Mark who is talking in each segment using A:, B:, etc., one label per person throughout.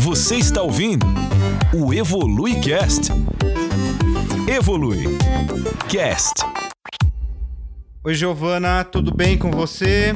A: Você está ouvindo o Evolui Cast. Evolui Cast.
B: Oi, Giovana, tudo bem com você?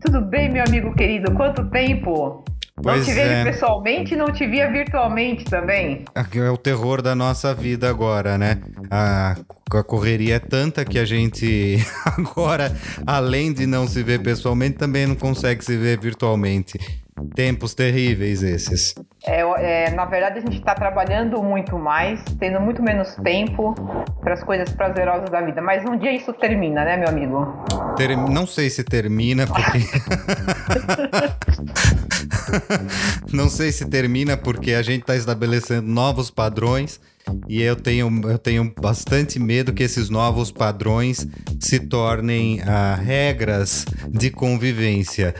C: Tudo bem, meu amigo querido? Quanto tempo?
B: Pois
C: não te vejo
B: é.
C: pessoalmente e não te via virtualmente também.
B: Aqui É o terror da nossa vida agora, né? A, a correria é tanta que a gente agora, além de não se ver pessoalmente, também não consegue se ver virtualmente. Tempos terríveis esses.
C: É, é, na verdade, a gente está trabalhando muito mais, tendo muito menos tempo para as coisas prazerosas da vida. Mas um dia isso termina, né, meu amigo?
B: Ter- Não sei se termina, porque. Não sei se termina porque a gente está estabelecendo novos padrões e eu tenho, eu tenho bastante medo que esses novos padrões se tornem ah, regras de convivência,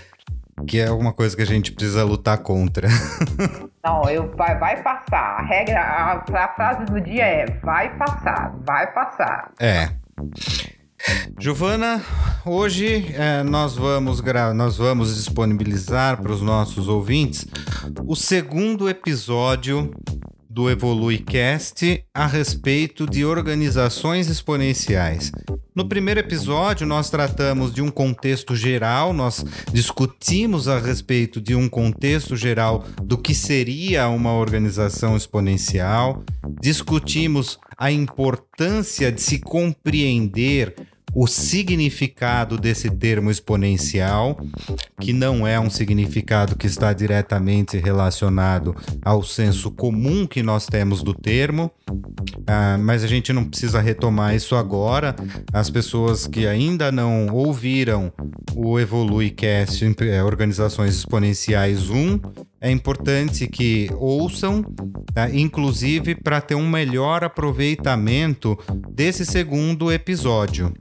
B: que é uma coisa que a gente precisa lutar contra.
C: Não, eu, vai, vai passar. A regra, a, a frase do dia é: vai passar, vai passar.
B: É. Giovana, hoje eh, nós, vamos nós vamos disponibilizar para os nossos ouvintes o segundo episódio do EvoluiCast a respeito de organizações exponenciais. No primeiro episódio, nós tratamos de um contexto geral, nós discutimos a respeito de um contexto geral do que seria uma organização exponencial, discutimos a importância de se compreender o significado desse termo exponencial, que não é um significado que está diretamente relacionado ao senso comum que nós temos do termo, ah, mas a gente não precisa retomar isso agora. As pessoas que ainda não ouviram o EvoluiCast, eh, Organizações Exponenciais 1, é importante que ouçam, tá? inclusive para ter um melhor aproveitamento desse segundo episódio.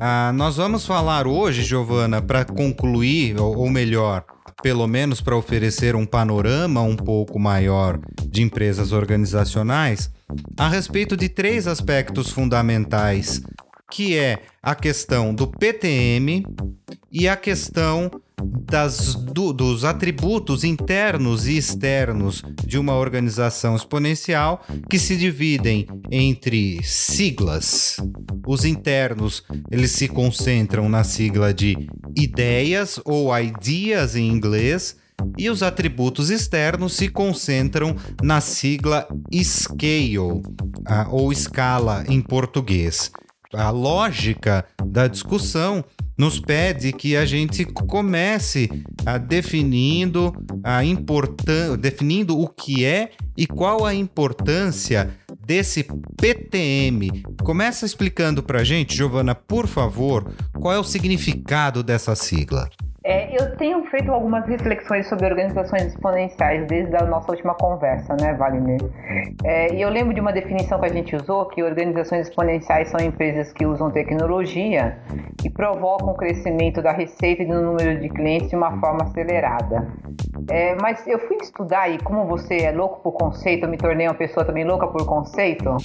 B: Ah, nós vamos falar hoje, Giovana, para concluir, ou, ou melhor, pelo menos para oferecer um panorama um pouco maior de empresas organizacionais, a respeito de três aspectos fundamentais, que é a questão do PTM e a questão das, do- dos atributos internos e externos de uma organização exponencial que se dividem entre siglas. Os internos, eles se concentram na sigla de ideias ou ideas em inglês, e os atributos externos se concentram na sigla scale ah, ou escala em português. A lógica da discussão nos pede que a gente comece a definindo a importância, definindo o que é e qual a importância desse PTM. Começa explicando pra gente, Giovana, por favor, qual é o significado dessa sigla?
C: É, eu tenho feito algumas reflexões sobre organizações exponenciais desde a nossa última conversa, né, Wagner? É, e eu lembro de uma definição que a gente usou, que organizações exponenciais são empresas que usam tecnologia e provocam o crescimento da receita e do número de clientes de uma forma acelerada. É, mas eu fui estudar e como você é louco por conceito, eu me tornei uma pessoa também louca por conceito.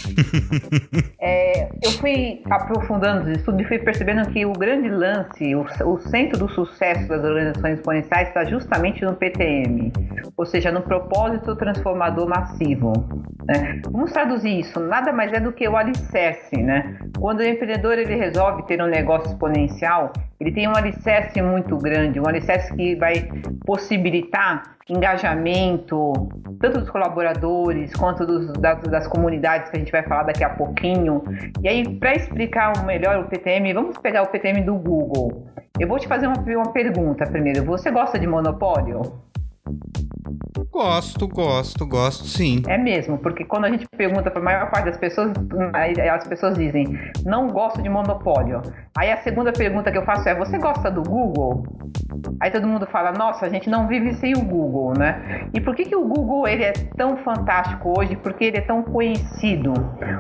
C: É, eu fui aprofundando os estudos e fui percebendo que o grande lance, o, o centro do sucesso das organizações exponenciais está justamente no PTM, ou seja, no propósito transformador massivo. né? Vamos traduzir isso, nada mais é do que o alicerce. Né? Quando o empreendedor ele resolve ter um negócio exponencial, ele tem um alicerce muito grande, um alicerce que vai possibilitar engajamento, tanto dos colaboradores quanto dos, das, das comunidades que a gente vai falar daqui a pouquinho. E aí, para explicar melhor o PTM, vamos pegar o PTM do Google. Eu vou te fazer uma, uma pergunta primeiro. Você gosta de monopólio?
B: Gosto, gosto, gosto sim.
C: É mesmo, porque quando a gente pergunta para a maior parte das pessoas, as pessoas dizem, não gosto de monopólio. Aí a segunda pergunta que eu faço é, você gosta do Google? Aí todo mundo fala, nossa, a gente não vive sem o Google, né? E por que, que o Google ele é tão fantástico hoje? Porque ele é tão conhecido?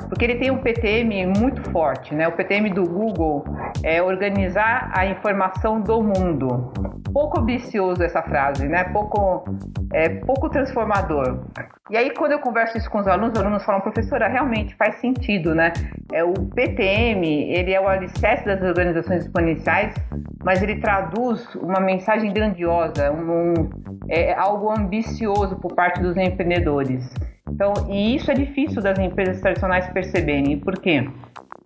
C: Porque ele tem um PTM muito forte, né? O PTM do Google é organizar a informação do mundo. Pouco ambicioso essa frase, né? Pouco, é, pouco transformador. E aí quando eu converso isso com os alunos, os alunos falam, professora, realmente faz sentido, né? É, o PTM, ele é o alicerce das organizações exponenciais, mas ele traduz uma mensagem grandiosa, um, um é, algo ambicioso por parte dos empreendedores. Então, e isso é difícil das empresas tradicionais perceberem. Por quê?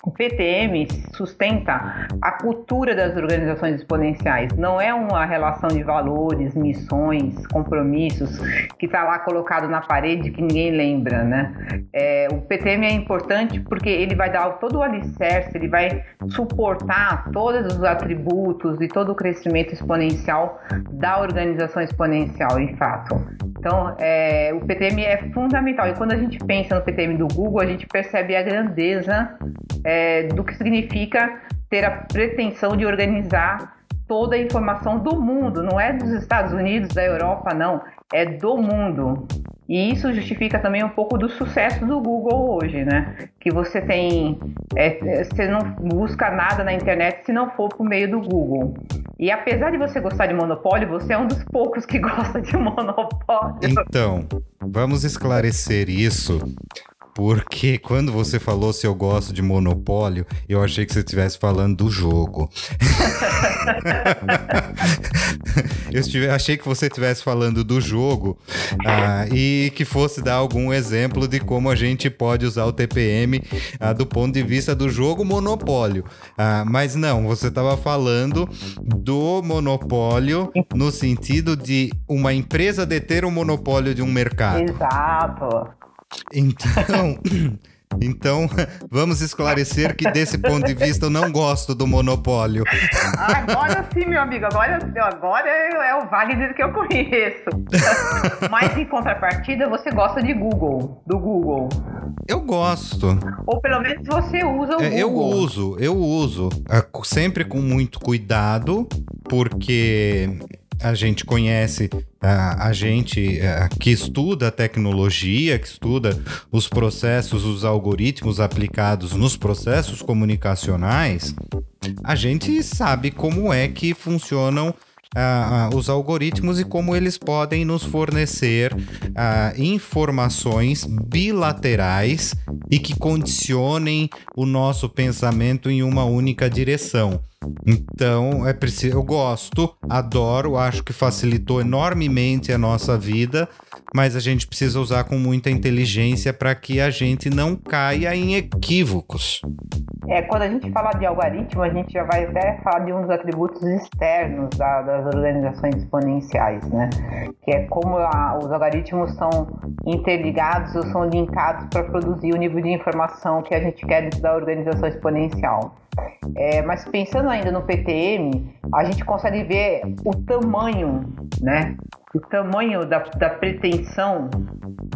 C: O PTM sustenta a cultura das organizações exponenciais. Não é uma relação de valores, missões, compromissos que está lá colocado na parede que ninguém lembra, né? É, o PTM é importante porque ele vai dar todo o alicerce, ele vai suportar todos os atributos e todo o crescimento exponencial da organização exponencial, em fato. Então, é, o PTM é fundamental. E quando a gente pensa no PTM do Google, a gente percebe a grandeza é, do que significa ter a pretensão de organizar toda a informação do mundo, não é dos Estados Unidos, da Europa, não, é do mundo. E isso justifica também um pouco do sucesso do Google hoje, né? Que você tem. É, você não busca nada na internet se não for por meio do Google. E apesar de você gostar de monopólio, você é um dos poucos que gosta de monopólio.
B: Então, vamos esclarecer isso porque quando você falou se eu gosto de Monopólio, eu achei que você estivesse falando do jogo. eu estive, achei que você estivesse falando do jogo ah, e que fosse dar algum exemplo de como a gente pode usar o TPM ah, do ponto de vista do jogo Monopólio. Ah, mas não, você estava falando do monopólio no sentido de uma empresa deter o monopólio de um mercado.
C: Exato.
B: Então, então vamos esclarecer que desse ponto de vista eu não gosto do monopólio.
C: Agora sim, meu amigo, agora, agora é o Wagner que eu conheço. Mas em contrapartida, você gosta de Google, do Google.
B: Eu gosto.
C: Ou pelo menos você usa o
B: é,
C: Google.
B: Eu uso, eu uso. É, sempre com muito cuidado, porque a gente conhece a, a gente a, que estuda a tecnologia, que estuda os processos, os algoritmos aplicados nos processos comunicacionais, a gente sabe como é que funcionam os algoritmos e como eles podem nos fornecer informações bilaterais e que condicionem o nosso pensamento em uma única direção. Então, é preciso, eu gosto, adoro, acho que facilitou enormemente a nossa vida, mas a gente precisa usar com muita inteligência para que a gente não caia em equívocos.
C: É, quando a gente fala de algoritmo, a gente já vai até falar de um dos atributos externos da, das organizações exponenciais, né? Que é como a, os algoritmos são interligados ou são linkados para produzir o nível de informação que a gente quer da organização exponencial. É, mas pensando ainda no PTM, a gente consegue ver o tamanho, né? O tamanho da, da pretensão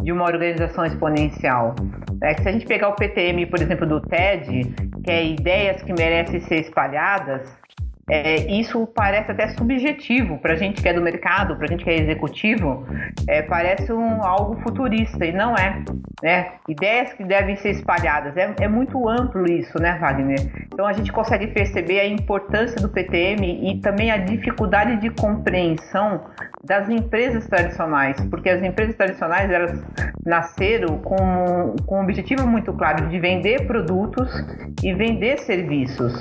C: de uma organização exponencial. É, se a gente pegar o PTM, por exemplo, do TED, que é ideias que merecem ser espalhadas, é, isso parece até subjetivo para a gente que é do mercado, para a gente que é executivo, é, parece um, algo futurista e não é. Né? Ideias que devem ser espalhadas, é, é, muito amplo isso, né, Wagner? Então a gente consegue perceber a importância do PTM e também a dificuldade de compreensão das empresas tradicionais, porque as empresas tradicionais elas nasceram com, com um objetivo muito claro de vender produtos e vender serviços.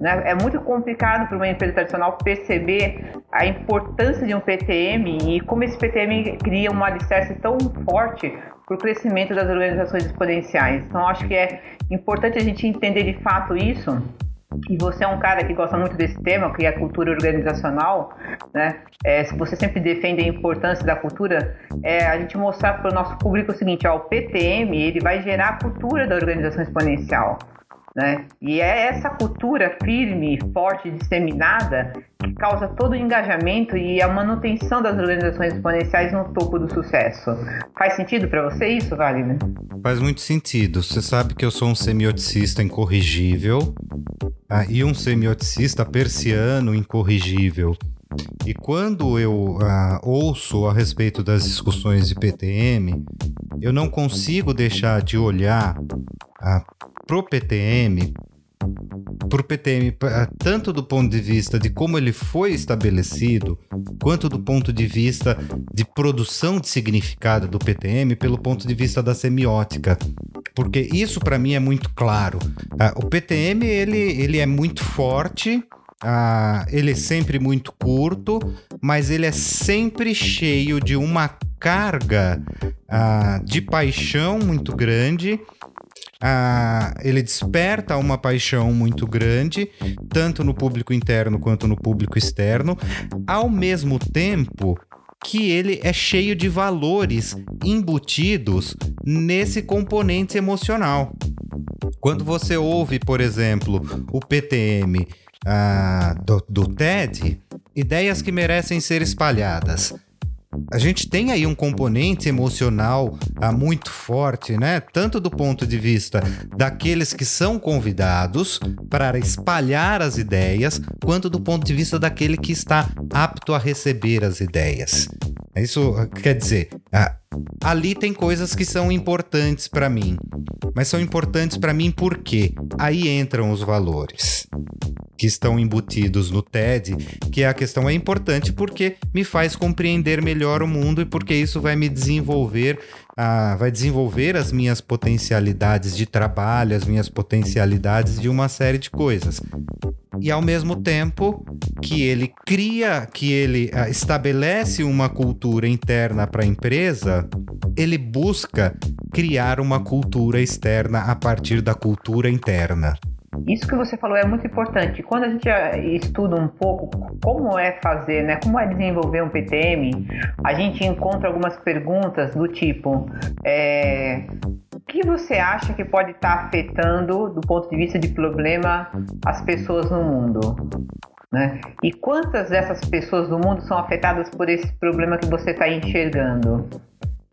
C: Né? É muito complicado complicado para uma empresa tradicional perceber a importância de um PTM e como esse PTM cria um alicerce tão forte para o crescimento das organizações exponenciais. Então, acho que é importante a gente entender de fato isso. E você é um cara que gosta muito desse tema, que é a cultura organizacional, né? É, se você sempre defende a importância da cultura, é a gente mostrar para o nosso público o seguinte: ó, o PTM ele vai gerar a cultura da organização exponencial. Né? E é essa cultura firme, forte, disseminada que causa todo o engajamento e a manutenção das organizações exponenciais no topo do sucesso. Faz sentido para você isso, Wagner?
B: Faz muito sentido. Você sabe que eu sou um semioticista incorrigível ah, e um semioticista persiano incorrigível. E quando eu ah, ouço a respeito das discussões de PTM, eu não consigo deixar de olhar ah, pro PTM para o PTM, tanto do ponto de vista de como ele foi estabelecido, quanto do ponto de vista de produção de significado do PTM, pelo ponto de vista da semiótica. Porque isso para mim é muito claro. Ah, o PTM ele, ele é muito forte, ah, ele é sempre muito curto, mas ele é sempre cheio de uma carga ah, de paixão muito grande ah, ele desperta uma paixão muito grande, tanto no público interno quanto no público externo, ao mesmo tempo que ele é cheio de valores embutidos nesse componente emocional. Quando você ouve, por exemplo, o PTM ah, do, do TED, ideias que merecem ser espalhadas a gente tem aí um componente emocional ah, muito forte, né? Tanto do ponto de vista daqueles que são convidados para espalhar as ideias, quanto do ponto de vista daquele que está apto a receber as ideias. Isso ah, quer dizer, ah, ali tem coisas que são importantes para mim, mas são importantes para mim porque aí entram os valores que estão embutidos no TED, que a questão é importante porque me faz compreender melhor o mundo e porque isso vai me desenvolver, uh, vai desenvolver as minhas potencialidades de trabalho, as minhas potencialidades de uma série de coisas. E ao mesmo tempo que ele cria, que ele uh, estabelece uma cultura interna para a empresa, ele busca criar uma cultura externa a partir da cultura interna.
C: Isso que você falou é muito importante. Quando a gente eh, estuda um pouco como é fazer, né, como é desenvolver um PTM, a gente encontra algumas perguntas do tipo: é, o que você acha que pode estar afetando, do ponto de vista de problema, as pessoas no mundo? Né? E quantas dessas pessoas do mundo são afetadas por esse problema que você está enxergando?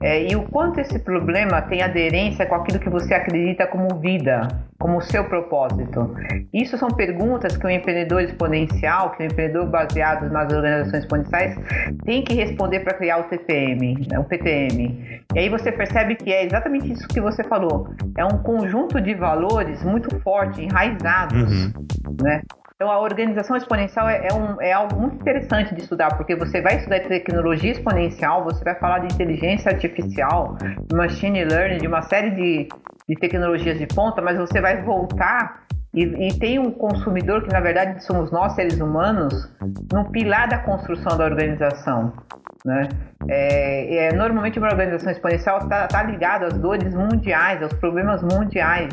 C: É, e o quanto esse problema tem aderência com aquilo que você acredita como vida, como seu propósito. Isso são perguntas que o empreendedor exponencial, que o empreendedor baseado nas organizações exponenciais tem que responder para criar o TPM, né, o PTM. E aí você percebe que é exatamente isso que você falou. É um conjunto de valores muito forte, enraizados, uhum. né? Então, a organização exponencial é, é, um, é, algo muito interessante de estudar, porque você vai estudar tecnologia exponencial, você vai falar de inteligência artificial, machine learning, de uma série de, de tecnologias de ponta, mas você vai voltar e, e, tem um consumidor que, na verdade, somos nós, seres humanos, no pilar da construção da organização. Né? É, é, normalmente uma organização exponencial está tá ligada às dores mundiais, aos problemas mundiais.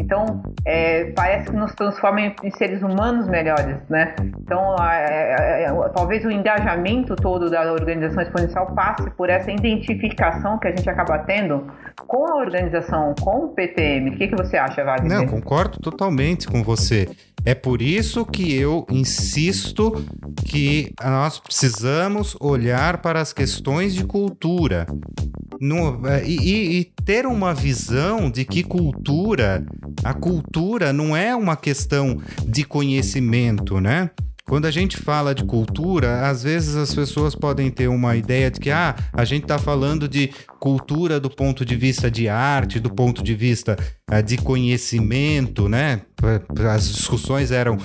C: Então, é, parece que nos transforma em, em, seres humanos melhores. Né? Então, é, talvez o engajamento todo da organização exponencial passe por essa identificação que a gente acaba tendo com a organização, com o PTM. O que, que você acha, Wagner?
B: Não, concordo totalmente com você. É por isso que eu insisto que nós precisamos olhar para as questões de cultura no, é, e, e, ter uma visão de que cultura, a cultura não é uma questão de conhecimento, né? Quando a gente fala de cultura, às vezes as pessoas podem ter uma ideia de que ah, a gente está falando de cultura do ponto de vista de arte, do ponto de vista uh, de conhecimento, né? As discussões eram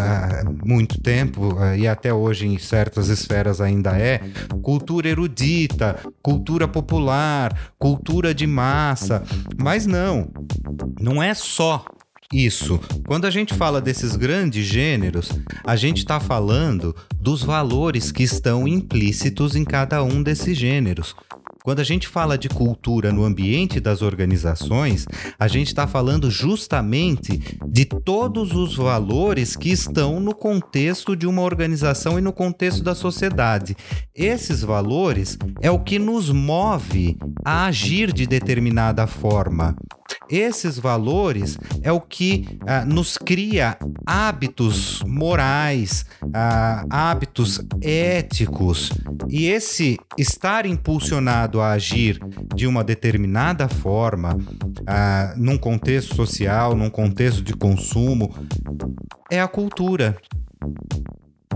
B: há uh, muito tempo uh, e até hoje em certas esferas ainda é cultura erudita, cultura popular, cultura de massa, mas não, não é só isso. Quando a gente fala desses grandes gêneros, a gente está falando dos valores que estão implícitos em cada um desses gêneros. Quando a gente fala de cultura no ambiente das organizações, a gente está falando justamente de todos os valores que estão no contexto de uma organização e no contexto da sociedade. Esses valores é o que nos move a agir de determinada forma. Esses valores é o que ah, nos cria hábitos morais, ah, hábitos éticos. E esse estar impulsionado a agir de uma determinada forma, ah, num contexto social, num contexto de consumo, é a cultura.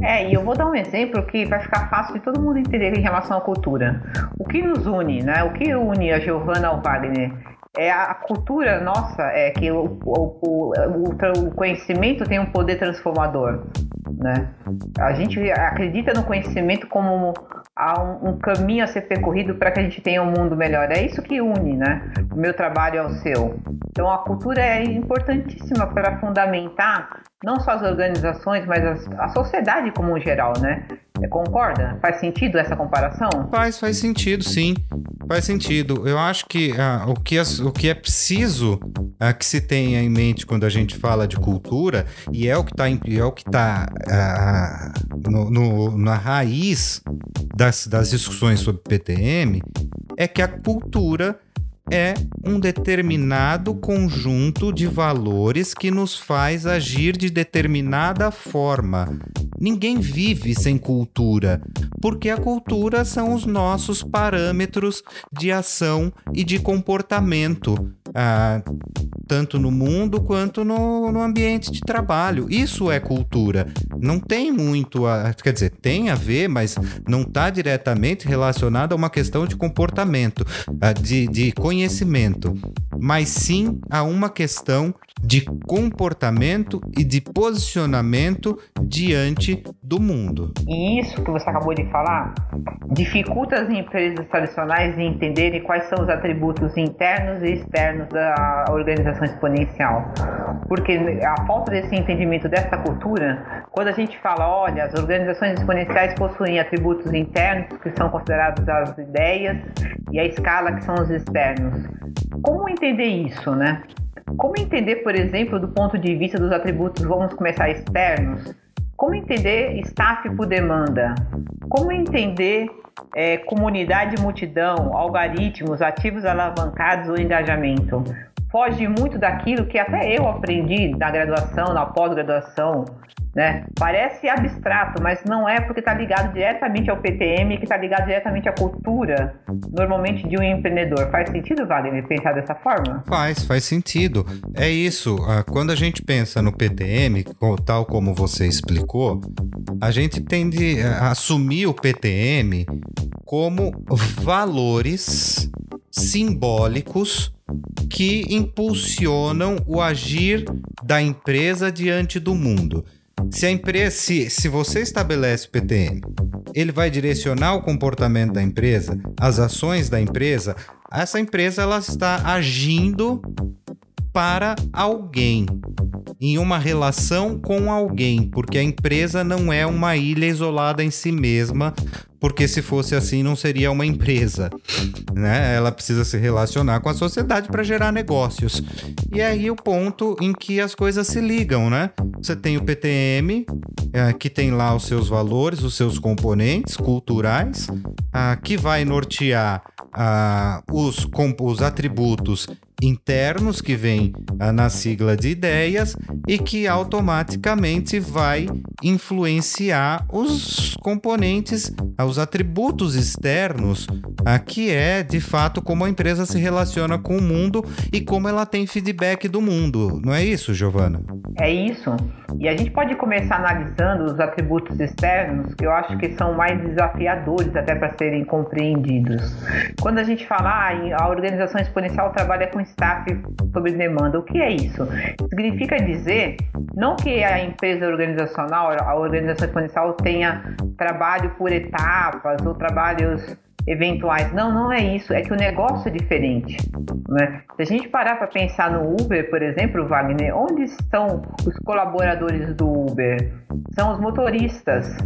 C: É, e eu vou dar um exemplo que vai ficar fácil de todo mundo entender em relação à cultura. O que nos une, né? O que une a Giovanna ao Wagner é a cultura nossa é que o, o, o, o, conhecimento tem um poder transformador, né? A gente acredita no conhecimento como um, um caminho a ser percorrido para que a gente tenha um mundo melhor. É isso que une, né? O meu trabalho ao seu. Então a cultura é importantíssima para fundamentar não só as organizações, mas a, a sociedade como um geral, né? Concorda? Faz sentido essa comparação?
B: Faz, faz sentido, sim. Faz sentido. Eu acho que uh, o, que o que é preciso uh, que se tenha em mente quando a gente fala de cultura, e é o que está é o que tá, uh, no, no, na raiz das, das discussões sobre PTM, é que a cultura é um determinado conjunto de valores que nos faz agir de determinada forma. Ninguém vive sem cultura, porque a cultura são os nossos parâmetros de ação e de comportamento, ah, tanto no mundo quanto no, no ambiente de trabalho. Isso é cultura. Não tem muito, a, quer dizer, tem a ver, mas não está diretamente relacionado a uma questão de comportamento, de, de conhecimento, mas sim a uma questão de comportamento e de posicionamento diante do mundo.
C: E isso que você acabou de falar dificulta as empresas tradicionais de entenderem quais são os atributos internos e externos da organização exponencial. Porque a falta desse entendimento dessa cultura, quando a gente fala, olha, as organizações exponenciais possuem atributos internos que são considerados as ideias e a escala que são os externos. Como entender isso, né? Como entender, por exemplo, do ponto de vista dos atributos, vamos começar externos? Como entender staff por demanda? Como entender é, comunidade multidão, algoritmos, ativos alavancados ou engajamento? Foge muito daquilo que até eu aprendi na graduação, na pós-graduação, né? Parece abstrato, mas não é porque está ligado diretamente ao PTM, que está ligado diretamente à cultura, normalmente de um empreendedor. Faz sentido, Wagner, pensar dessa forma?
B: Faz, faz sentido. É isso. Ah, quando a gente pensa no PTM, tal como você explicou, a gente tende a assumir o PTM como valores simbólicos que impulsionam o agir da empresa diante do mundo. Se a empresa, se, se você estabelece o PTM, ele vai direcionar o comportamento da empresa, as ações da empresa. Essa empresa ela está agindo para alguém, em uma relação com alguém, porque a empresa não é uma ilha isolada em si mesma, porque se fosse assim não seria uma empresa, né? Ela precisa se relacionar com a sociedade para gerar negócios. E aí o ponto em que as coisas se ligam, né? Você tem o PTM, é, que tem lá os seus valores, os seus componentes culturais, ah, que vai nortear ah, os atributos internos que vem na sigla de ideias e que automaticamente vai influenciar os componentes, ah, os atributos externos, ah, que é de fato como a empresa se relaciona com o mundo e como ela tem feedback do mundo. Não é isso, Giovana?
C: É isso. E a gente pode começar analisando os atributos externos, que eu acho que são mais desafiadores até para serem compreendidos. Quando a gente fala, ah, a organização exponencial trabalha com staff sob demanda. O que é isso? Significa dizer não que a empresa organizacional, a organização exponencial tenha trabalho por etapas ou trabalhos eventuais. Não, não é isso. É que o negócio é diferente. Né? Se a gente parar para pensar no Uber, por exemplo, Wagner, onde estão os colaboradores do Uber? São os motoristas,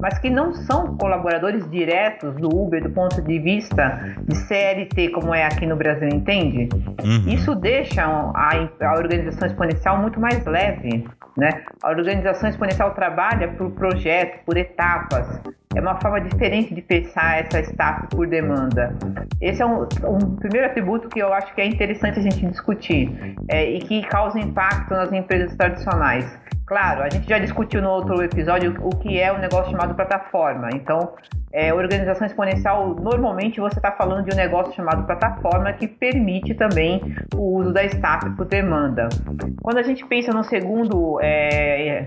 C: mas que não são colaboradores diretos do Uber do ponto de vista de CLT, como é aqui no Brasil, entende? Uhum. Isso deixa a, a organização exponencial muito mais leve. Né? A organização exponencial trabalha por projeto, por etapas. É uma forma diferente de pensar essa staff por demanda. Esse é um, um primeiro atributo que eu acho que é interessante a gente discutir é, e que causa impacto nas empresas tradicionais. Claro, a gente já discutiu no outro episódio o que é um negócio chamado plataforma. Então, é, organização exponencial, normalmente você está falando de um negócio chamado plataforma que permite também o uso da staff por demanda. Quando a gente pensa no segundo é,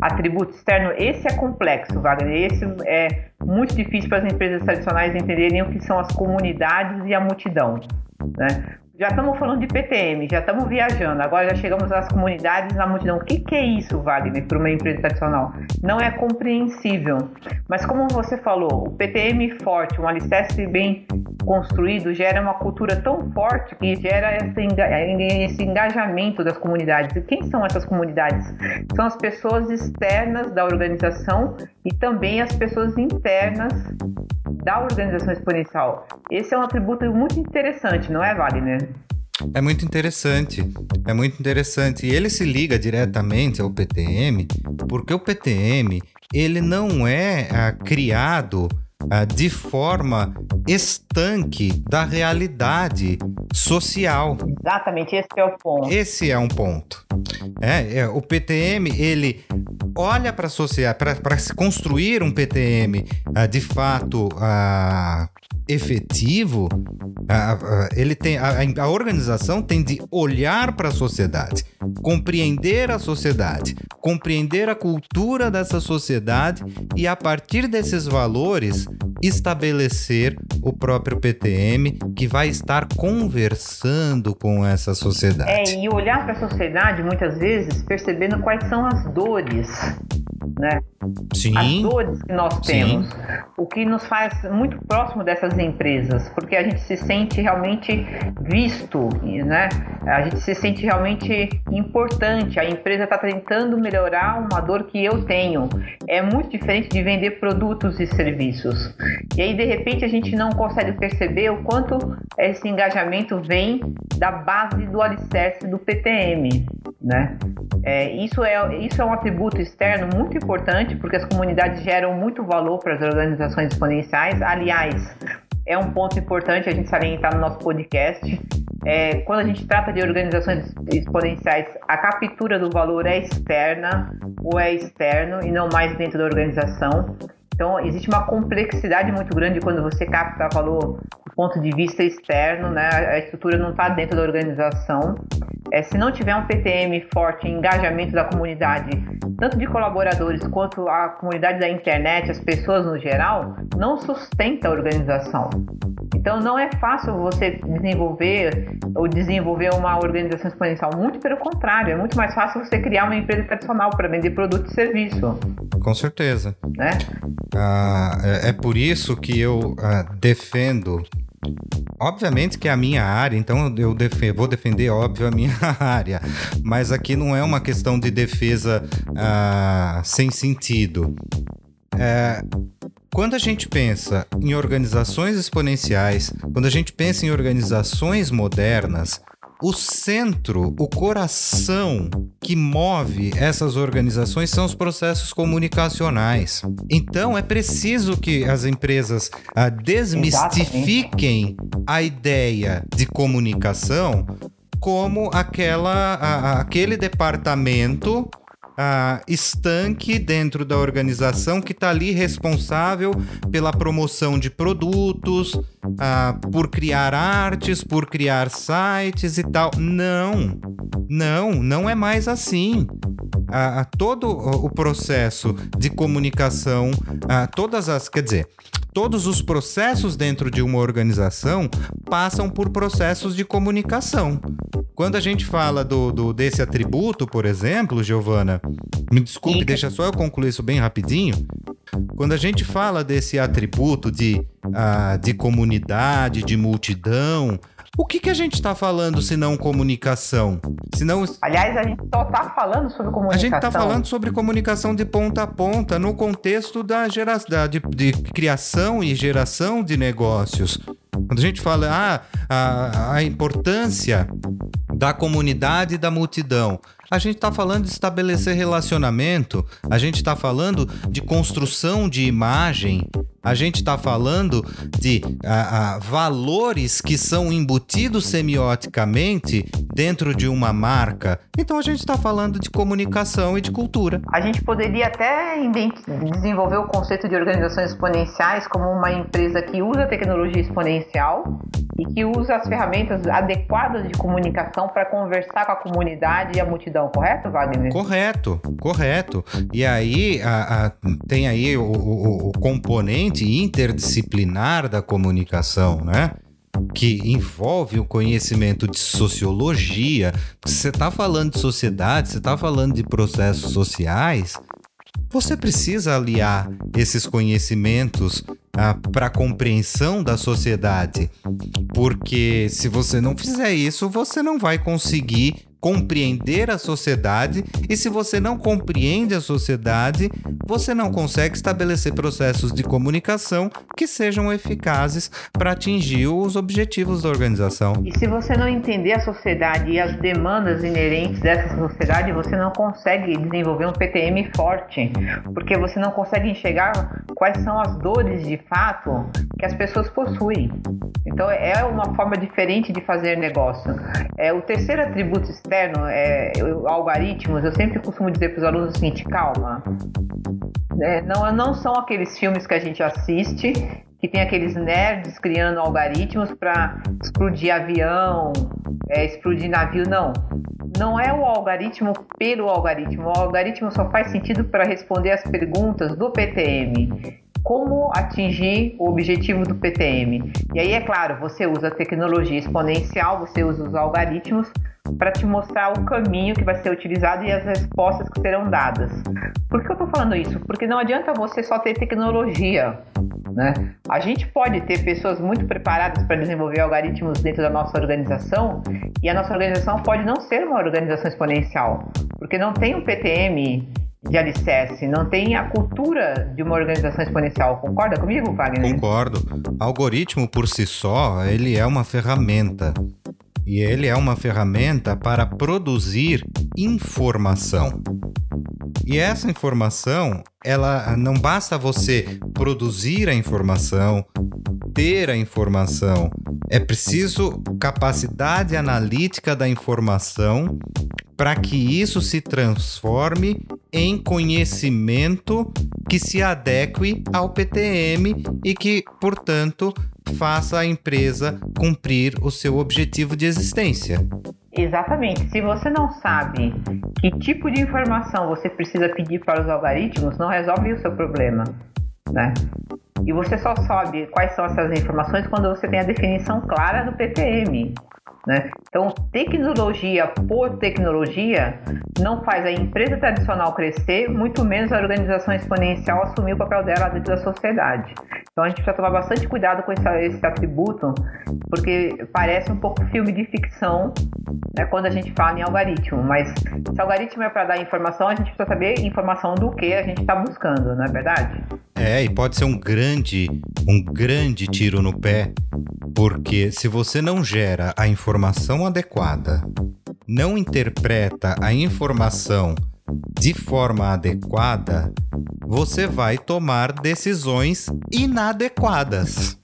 C: atributo externo, esse é complexo, Wagner. Esse é muito difícil para as empresas tradicionais entenderem o que são as comunidades e a multidão. Né? Já estamos falando de PTM, já estamos viajando, agora já chegamos às comunidades na multidão. O que, que é isso, Wagner, para uma empresa tradicional? Não é compreensível. Mas como você falou, o PTM forte, um alicerce bem construído, gera uma cultura tão forte que gera esse engajamento das comunidades. E quem são essas comunidades? São as pessoas externas da organização e também as pessoas internas da organização exponencial. Esse é um atributo muito interessante, não é, Wagner?
B: É muito interessante, é muito interessante. E ele se liga diretamente ao PTM, porque o PTM ele não é ah, criado de forma estanque da realidade social.
C: Exatamente, esse é o ponto.
B: Esse é um ponto. É, é o PTM ele olha para a sociedade, para se construir um PTM ah, de fato ah, efetivo, ele tem a, a organização tem de olhar para a sociedade, compreender a sociedade, compreender a cultura dessa sociedade e a partir desses valores estabelecer o próprio PTM que vai estar conversando com essa sociedade.
C: É, e olhar para a sociedade muitas vezes percebendo quais são as dores, né?
B: Sim.
C: As dores que nós temos. Sim. O que nos faz muito próximo dessas empresas, porque a gente se sente realmente visto, né? A gente se sente realmente importante. A empresa está tentando melhorar uma dor que eu tenho. É muito diferente de vender produtos e serviços. E aí, de repente, a gente não consegue perceber o quanto esse engajamento vem da base do alicerce do PTM, né? É, isso, é, isso é um atributo externo muito importante, porque as comunidades geram muito valor para as organizações exponenciais. Aliás, é um ponto importante a gente salientar no nosso podcast. É, quando a gente trata de organizações exponenciais, a captura do valor é externa ou é externo e não mais dentro da organização. Então, existe uma complexidade muito grande quando você capta valor do ponto de vista externo, né? A estrutura não está dentro da organização. É, se não tiver um PTM forte, engajamento da comunidade, tanto de colaboradores quanto a comunidade da internet, as pessoas no geral, não sustenta a organização. Então, não é fácil você desenvolver ou desenvolver uma organização exponencial. Muito pelo contrário, é muito mais fácil você criar uma empresa tradicional para vender produto e serviço.
B: Com certeza.
C: Né?
B: Ah, é, é, por isso que eu ah, defendo. Obviamente que é a minha área, então eu vou defender, óbvio, a minha área. Mas aqui não é uma questão de defesa ah, sem sentido. É, quando a gente pensa em organizações exponenciais, quando a gente pensa em organizações modernas, o centro, o coração que move essas organizações são os processos comunicacionais. Então é preciso que as empresas ah, desmistifiquem a ideia de comunicação como aquela, a, aquele departamento uh, estanque dentro da organização que está ali responsável pela promoção de produtos, uh, por criar artes, por criar sites e tal. Não, não, não é mais assim. Uh, todo o processo de comunicação, todas as, quer dizer, todos os processos dentro de uma organização passam por processos de comunicação. Quando a gente fala do, do desse atributo, por exemplo, Giovana, me desculpe, deixa só eu concluir isso bem rapidinho. Quando a gente fala desse atributo de, uh, de comunidade, de multidão, o que, que a gente está falando se não comunicação? Se não...
C: Aliás, a gente só está falando sobre comunicação.
B: A gente está falando sobre comunicação de ponta a ponta no contexto da geração, de, de criação e geração de negócios. Quando a gente fala ah, a, a importância da comunidade e da multidão, a gente está falando de estabelecer relacionamento, a gente está falando de construção de imagem, a gente está falando de a, a, valores que são embutidos semioticamente dentro de uma marca. Então a gente está falando de comunicação e de cultura.
C: A gente poderia até desenvolver o conceito de organizações exponenciais como uma empresa que usa tecnologia exponencial e que usa as ferramentas adequadas de comunicação para conversar com a comunidade e a multidão, correto, Wagner?
B: Correto, correto. E aí a, tem aí o, o, o componente interdisciplinar da comunicação, né? que envolve o conhecimento de sociologia, você está falando de sociedade, você está falando de processos sociais, você precisa aliar esses conhecimentos ah, para a compreensão da sociedade, porque se você não fizer isso, você não vai conseguir compreender a sociedade, e se você não compreende a sociedade, você não consegue estabelecer processos de comunicação que sejam eficazes para atingir os objetivos da organização.
C: E se você não entender a sociedade e as demandas inerentes dessa sociedade, você não consegue desenvolver um PTM forte, porque você não consegue enxergar quais são as dores de fato que as pessoas possuem. Então é uma forma diferente de fazer negócio. É o terceiro atributo externo, é, algoritmos, eu sempre costumo dizer para os alunos o seguinte: calma. É, não, não são aqueles filmes que a gente assiste que tem aqueles nerds criando algoritmos para explodir avião, é, explodir navio. Não. Não é o algoritmo pelo algoritmo. O algoritmo só faz sentido para responder as perguntas do PTM como atingir o objetivo do PTM. E aí, é claro, você usa a tecnologia exponencial, você usa os algoritmos para te mostrar o caminho que vai ser utilizado e as respostas que serão dadas. Por que eu estou falando isso? Porque não adianta você só ter tecnologia. Né? A gente pode ter pessoas muito preparadas para desenvolver algoritmos dentro da nossa organização e a nossa organização pode não ser uma organização exponencial, porque não tem um PTM de alicerce, não tem a cultura de uma organização exponencial. Concorda comigo, Wagner?
B: Concordo. Algoritmo por si só, ele é uma ferramenta. E ele é uma ferramenta para produzir informação. E essa informação, ela não basta você produzir a informação, ter a informação, é preciso capacidade analítica da informação para que isso se transforme em conhecimento que se adeque ao PTM e que, portanto, faça a empresa cumprir o seu objetivo de existência.
C: Exatamente. Se você não sabe que tipo de informação você precisa pedir para os algoritmos, não resolve o seu problema, né? E você só sabe quais são essas informações quando você tem a definição clara do PTM. Né? Então, tecnologia por tecnologia não faz a empresa tradicional crescer, muito menos a organização exponencial assumir o papel dela dentro da sociedade. Então, a gente precisa tomar bastante cuidado com esse, esse atributo, porque parece um pouco filme de ficção né, quando a gente fala em algoritmo. Mas se algoritmo é para dar informação, a gente precisa saber informação do que a gente está buscando, não é verdade?
B: É, e pode ser um grande, um grande tiro no pé, porque se você não gera a informação adequada, não interpreta a informação de forma adequada, você vai tomar decisões inadequadas.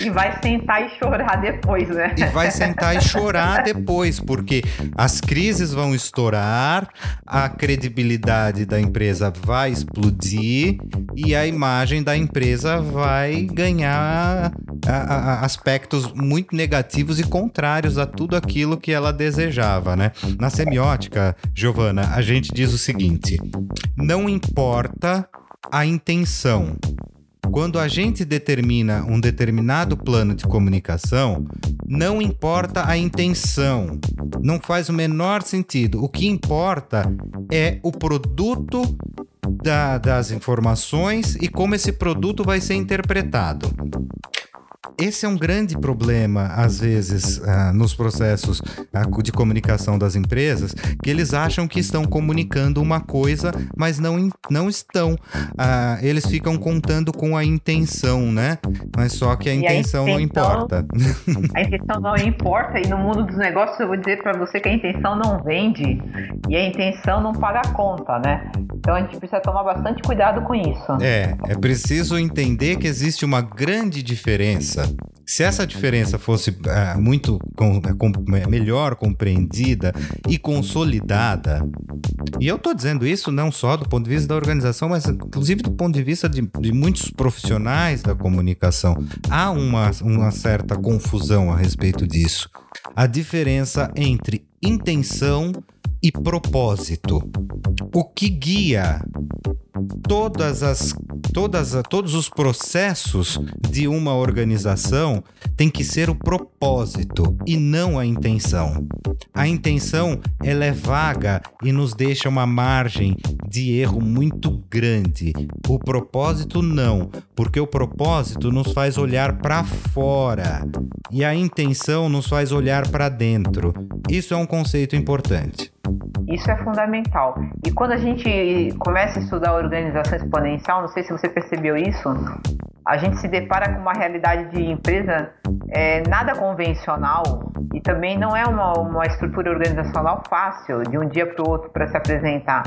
C: E vai sentar e chorar depois, né?
B: E vai sentar e chorar depois, porque as crises vão estourar, a credibilidade da empresa vai explodir e a imagem da empresa vai ganhar aspectos muito negativos e contrários a tudo aquilo que ela desejava, né? Na semiótica, Giovana, a gente diz o seguinte: não importa a intenção, quando a gente determina um determinado plano de comunicação, não importa a intenção, não faz o menor sentido. O que importa é o produto da, das informações e como esse produto vai ser interpretado esse é um grande problema, às vezes, uh, nos processos uh, de comunicação das empresas, que eles acham que estão comunicando uma coisa, mas não, não estão. Uh, eles ficam contando com a intenção, né? Mas só que a intenção, a intenção não importa.
C: A intenção não importa, e no mundo dos negócios eu vou dizer para você que a intenção não vende e a intenção não paga a conta, né? Então a gente precisa tomar bastante cuidado com isso.
B: É, é preciso entender que existe uma grande diferença se essa diferença fosse é, muito com, é, com, é, melhor compreendida e consolidada, e eu estou dizendo isso não só do ponto de vista da organização, mas inclusive do ponto de vista de, de muitos profissionais da comunicação, há uma, uma certa confusão a respeito disso. A diferença entre intenção e propósito. O que guia todas as, todas, todos os processos de uma organização tem que ser o propósito e não a intenção. A intenção ela é vaga e nos deixa uma margem de erro muito grande. O propósito não, porque o propósito nos faz olhar para fora e a intenção nos faz olhar para dentro. Isso é um conceito importante.
C: Isso é fundamental. E quando a gente começa a estudar organização exponencial, não sei se você percebeu isso, a gente se depara com uma realidade de empresa é, nada convencional e também não é uma, uma estrutura organizacional fácil de um dia para o outro para se apresentar.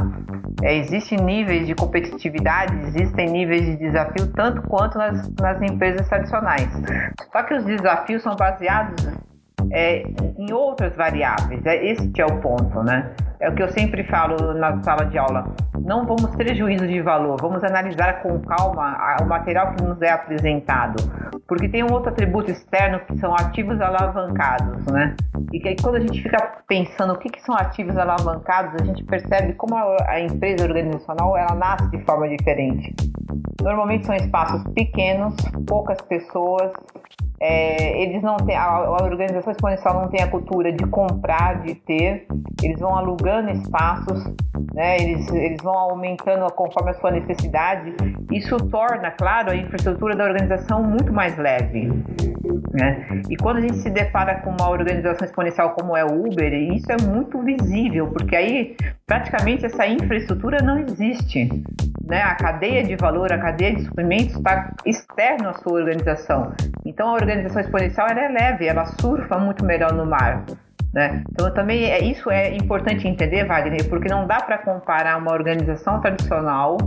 C: É, existem níveis de competitividade, existem níveis de desafio tanto quanto nas, nas empresas tradicionais. Só que os desafios são baseados é, em outras variáveis. É, esse é o ponto, né? É o que eu sempre falo na sala de aula. Não vamos ter juízo de valor, vamos analisar com calma o material que nos é apresentado. Porque tem um outro atributo externo que são ativos alavancados, né? E que aí quando a gente fica pensando o que, que são ativos alavancados, a gente percebe como a empresa organizacional ela nasce de forma diferente. Normalmente são espaços pequenos, poucas pessoas, é, eles não têm, a, a, organização exponencial não tem a cultura de comprar, de ter, eles vão alugando espaços, né, eles, eles vão aumentando conforme a sua necessidade. Isso torna, claro, a infraestrutura da organização muito mais leve. Né? E quando a gente se depara com uma organização exponencial como é o Uber, isso é muito visível, porque aí praticamente essa infraestrutura não existe. Né? A cadeia de valor, a cadeia de suprimentos está externo à sua organização. Então a organização exponencial é leve, ela surfa muito melhor no mar. Né? Então também é, isso é importante entender, Wagner, porque não dá para comparar uma organização tradicional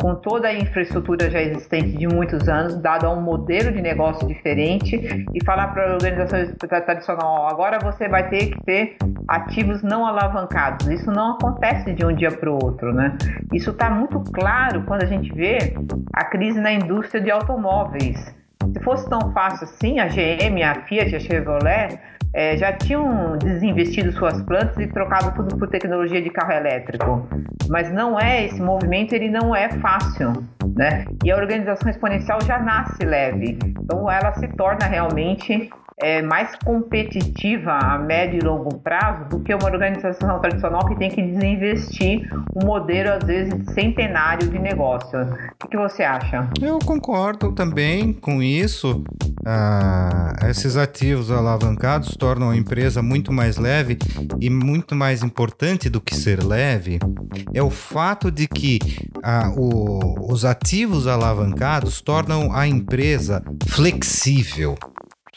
C: com toda a infraestrutura já existente de muitos anos, dado a um modelo de negócio diferente, e falar para a organização tradicional, agora você vai ter que ter ativos não alavancados. Isso não acontece de um dia para o outro, né? Isso está muito claro quando a gente vê a crise na indústria de automóveis. Se fosse tão fácil assim, a GM, a Fiat, a Chevrolet é, já tinham desinvestido suas plantas e trocado tudo por tecnologia de carro elétrico. Mas não é esse movimento, ele não é fácil, né? E a organização exponencial já nasce leve, então ela se torna realmente é, mais competitiva a médio e longo prazo do que uma organização tradicional que tem que desinvestir um modelo, às vezes, centenário de negócio. O que você acha?
B: Eu concordo também com isso. Ah, esses ativos alavancados tornam a empresa muito mais leve e muito mais importante do que ser leve é o fato de que ah, o, os ativos alavancados tornam a empresa flexível.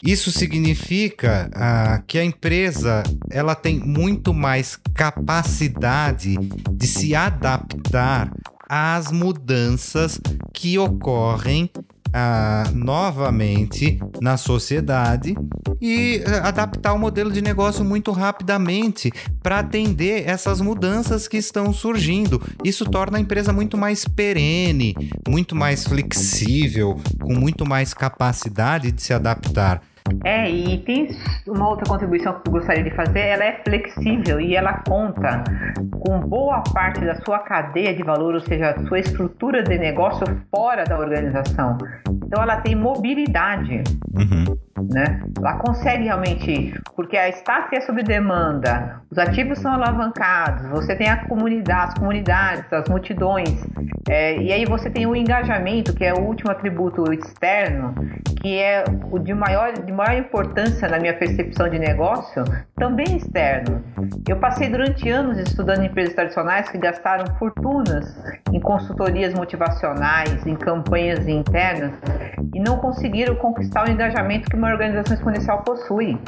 B: Isso significa ah, que a empresa ela tem muito mais capacidade de se adaptar às mudanças que ocorrem ah, novamente na sociedade e ah, adaptar o modelo de negócio muito rapidamente para atender essas mudanças que estão surgindo. Isso torna a empresa muito mais perene, muito mais flexível, com muito mais capacidade de se adaptar.
C: É, e tem uma outra contribuição que eu gostaria de fazer, ela é flexível e ela conta com boa parte da sua cadeia de valor, ou seja, a sua estrutura de negócio fora da organização. Então ela tem mobilidade. Uhum. Né? Ela consegue realmente, porque a staff é sob demanda, os ativos são alavancados, você tem a comunidade, as comunidades, as multidões, é, e aí você tem o engajamento, que é o último atributo externo, que é o de maior, de maior importância na minha percepção de negócio, também externo. Eu passei durante anos estudando empresas tradicionais que gastaram fortunas em consultorias motivacionais, em campanhas internas, e não conseguiram conquistar o engajamento que uma organização exponencial possui.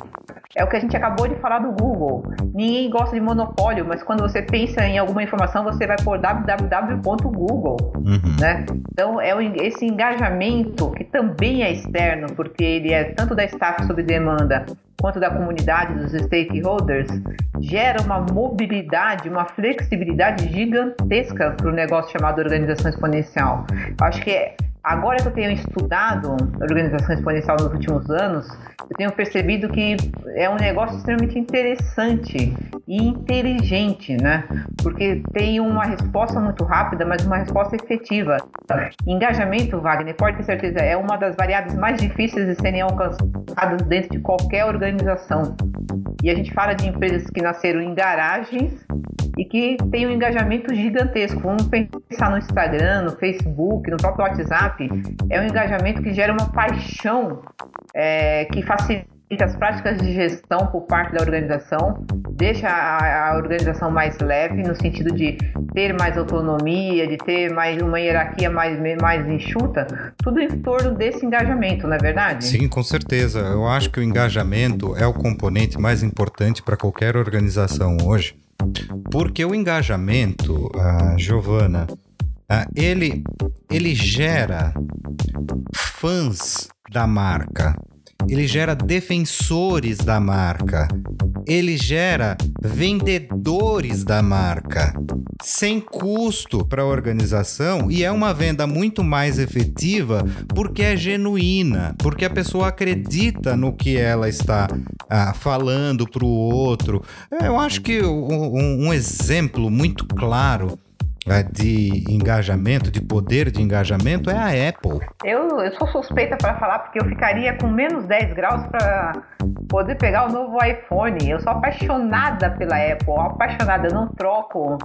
C: É o que a gente acabou de falar do Google. Ninguém gosta de monopólio, mas quando você pensa em alguma informação, você vai por www.google, uhum. né? Então é esse engajamento que também é externo, porque ele é tanto da staff sob demanda quanto da comunidade dos stakeholders, gera uma mobilidade, uma flexibilidade gigantesca para o negócio chamado organização exponencial. Acho que é agora que eu tenho estudado organização exponencial nos últimos anos, eu tenho percebido que é um negócio extremamente interessante e inteligente, né? Porque tem uma resposta muito rápida, mas uma resposta efetiva. Engajamento, Wagner, pode ter certeza, é uma das variáveis mais difíceis de serem alcançadas dentro de qualquer organização. E a gente fala de empresas que nasceram em garagens e que têm um engajamento gigantesco. Vamos pensar no Instagram, no Facebook, no próprio WhatsApp. É um engajamento que gera uma paixão é, que facilita as práticas de gestão por parte da organização, deixa a, a, organização mais leve no sentido de ter mais autonomia, de ter mais uma hierarquia mais, mais enxuta, tudo em torno desse engajamento, não é verdade?
B: Sim, com certeza. Eu acho que o engajamento é o componente mais importante para qualquer organização hoje, porque o engajamento, uh, Giovana, uh, ele, ele gera fãs da marca. Ele gera defensores da marca, ele gera vendedores da marca, sem custo para a organização e é uma venda muito mais efetiva porque é genuína, porque a pessoa acredita no que ela está ah, falando para o outro. Eu acho que um, um exemplo muito claro de engajamento, de poder de engajamento é a Apple.
C: Eu, eu sou suspeita para falar porque eu ficaria com menos 10 graus para poder pegar o novo iPhone. Eu sou apaixonada pela Apple, apaixonada, eu não troco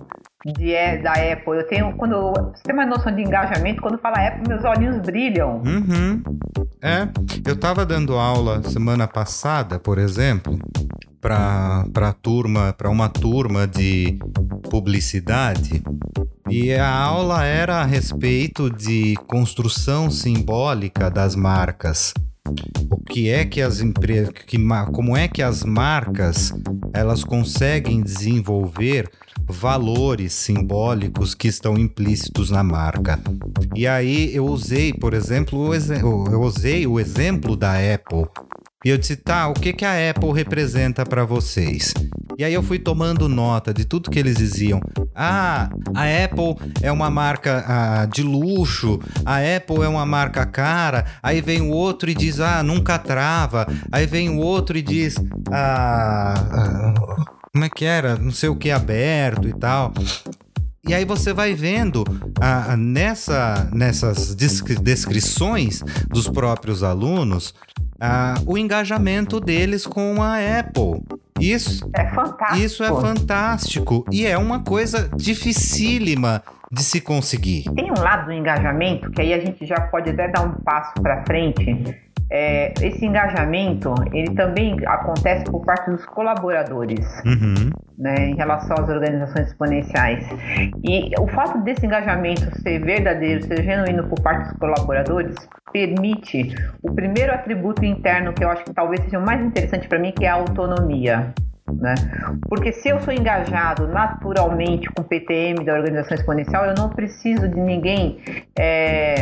C: de, da Apple. Eu tenho, quando você tem uma noção de engajamento, quando fala Apple, meus olhinhos brilham.
B: Uhum. É, eu estava dando aula semana passada, por exemplo, para turma, para uma turma de publicidade. E a aula era a respeito de construção simbólica das marcas. O que é que as empresas, que, como é que as marcas elas conseguem desenvolver valores simbólicos que estão implícitos na marca. E aí eu usei, por exemplo, eu usei o exemplo da Apple e eu disse, tá, o que, que a Apple representa para vocês? E aí eu fui tomando nota de tudo que eles diziam. Ah, a Apple é uma marca ah, de luxo, a Apple é uma marca cara. Aí vem o outro e diz, ah, nunca trava. Aí vem o outro e diz, ah, ah como é que era? Não sei o que aberto e tal. E aí você vai vendo ah, nessa, nessas descrições dos próprios alunos ah, o engajamento deles com a Apple. Isso
C: é fantástico.
B: Isso é fantástico e é uma coisa dificílima de se conseguir.
C: Tem um lado do engajamento que aí a gente já pode até dar um passo para frente é, esse engajamento ele também acontece por parte dos colaboradores uhum. né, em relação às organizações exponenciais. E o fato desse engajamento ser verdadeiro, ser genuíno por parte dos colaboradores, permite o primeiro atributo interno que eu acho que talvez seja o mais interessante para mim, que é a autonomia. Né? Porque se eu sou engajado naturalmente com o PTM da organização exponencial, eu não preciso de ninguém é,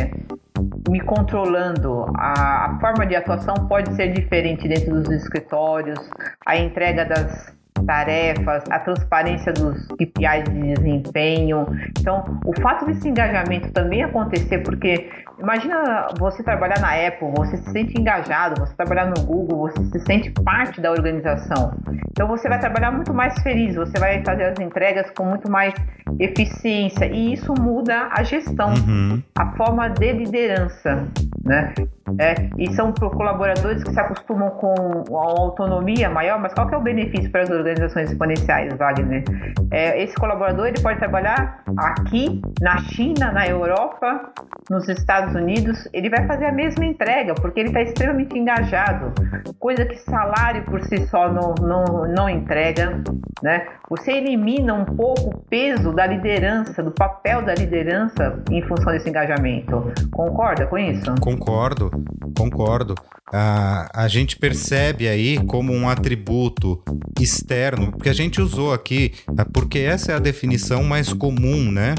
C: me controlando. A, a, forma de atuação pode ser diferente dentro dos escritórios, a entrega das tarefas, a transparência dos KPIs de desempenho. Então, o fato desse engajamento também acontecer, porque imagina você trabalhar na Apple, você se sente engajado, você trabalhar no Google, você se sente parte da organização. Então, você vai trabalhar muito mais feliz, você vai fazer as entregas com muito mais eficiência e isso muda a gestão, uhum. a forma de liderança, né? É, e são colaboradores que se acostumam com a autonomia maior, mas qual é o benefício para as organizações exponenciais, Wagner? É, esse colaborador ele pode trabalhar aqui, na China, na Europa, nos Estados Unidos, ele vai fazer a mesma entrega, porque ele está extremamente engajado, coisa que salário por si só não, não, não entrega, né? Você elimina um pouco o peso da liderança, do papel da liderança em função desse engajamento. Concorda com isso?
B: Concordo, concordo. A, a gente percebe aí como um atributo externo, porque a gente usou aqui, ah, porque essa é a definição mais comum, né?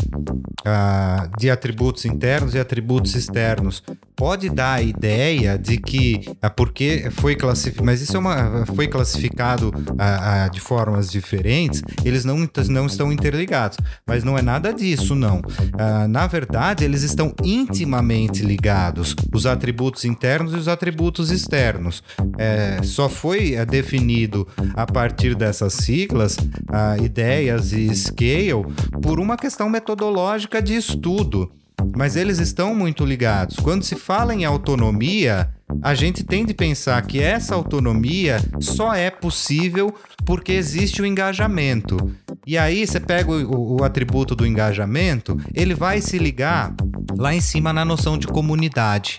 B: de atributos internos e atributos externos. pode dar a ideia de que é porque foi classificado, mas isso é uma, foi classificado a, a, de formas diferentes, eles não, não estão interligados. Mas não é nada disso, não. Na verdade, eles estão intimamente ligados, os atributos internos e os atributos externos. É, só foi é, definido a partir dessas siglas, ideias e scale, por uma questão metodológica de estudo mas eles estão muito ligados. Quando se fala em autonomia, a gente tem de pensar que essa autonomia só é possível porque existe o engajamento. E aí você pega o, o, atributo do engajamento, ele vai se ligar lá em cima na noção de comunidade.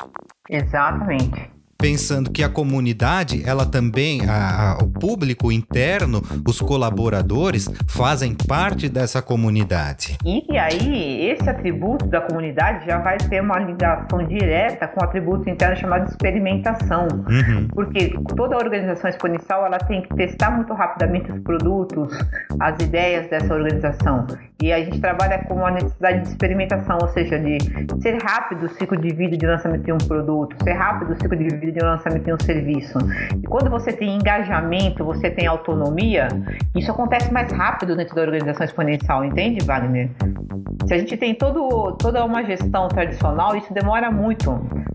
C: Exatamente
B: pensando que a comunidade, ela também, a, a, o público interno, os colaboradores, fazem parte dessa comunidade.
C: E aí, esse atributo da comunidade já vai ter uma ligação direta com o atributo interno chamado experimentação. Uhum. Porque toda organização exponencial ela tem que testar muito rapidamente os produtos, as ideias dessa organização. E a gente trabalha com uma necessidade de experimentação, ou seja, de ser rápido o ciclo de vida de lançamento de um produto, ser rápido o ciclo de vida de lançamento de um serviço. E quando você tem engajamento, você tem autonomia, isso acontece mais rápido dentro da organização exponencial, entende, Wagner? Se a gente tem todo, toda uma gestão tradicional, isso demora muito.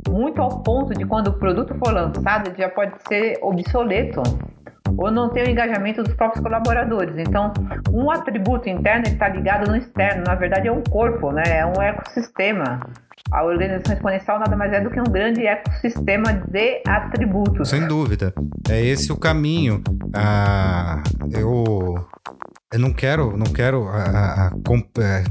C: Muito ao ponto de quando o produto for lançado, ele já pode ser obsoleto ou não tem o engajamento dos próprios colaboradores. Então, um atributo interno está ligado no externo. Na verdade, é um corpo, né? é um ecossistema. A organização exponencial nada mais é do que um grande ecossistema de atributos.
B: Sem dúvida. É esse o caminho. Ah, eu eu não quero, não quero a, a, a, é,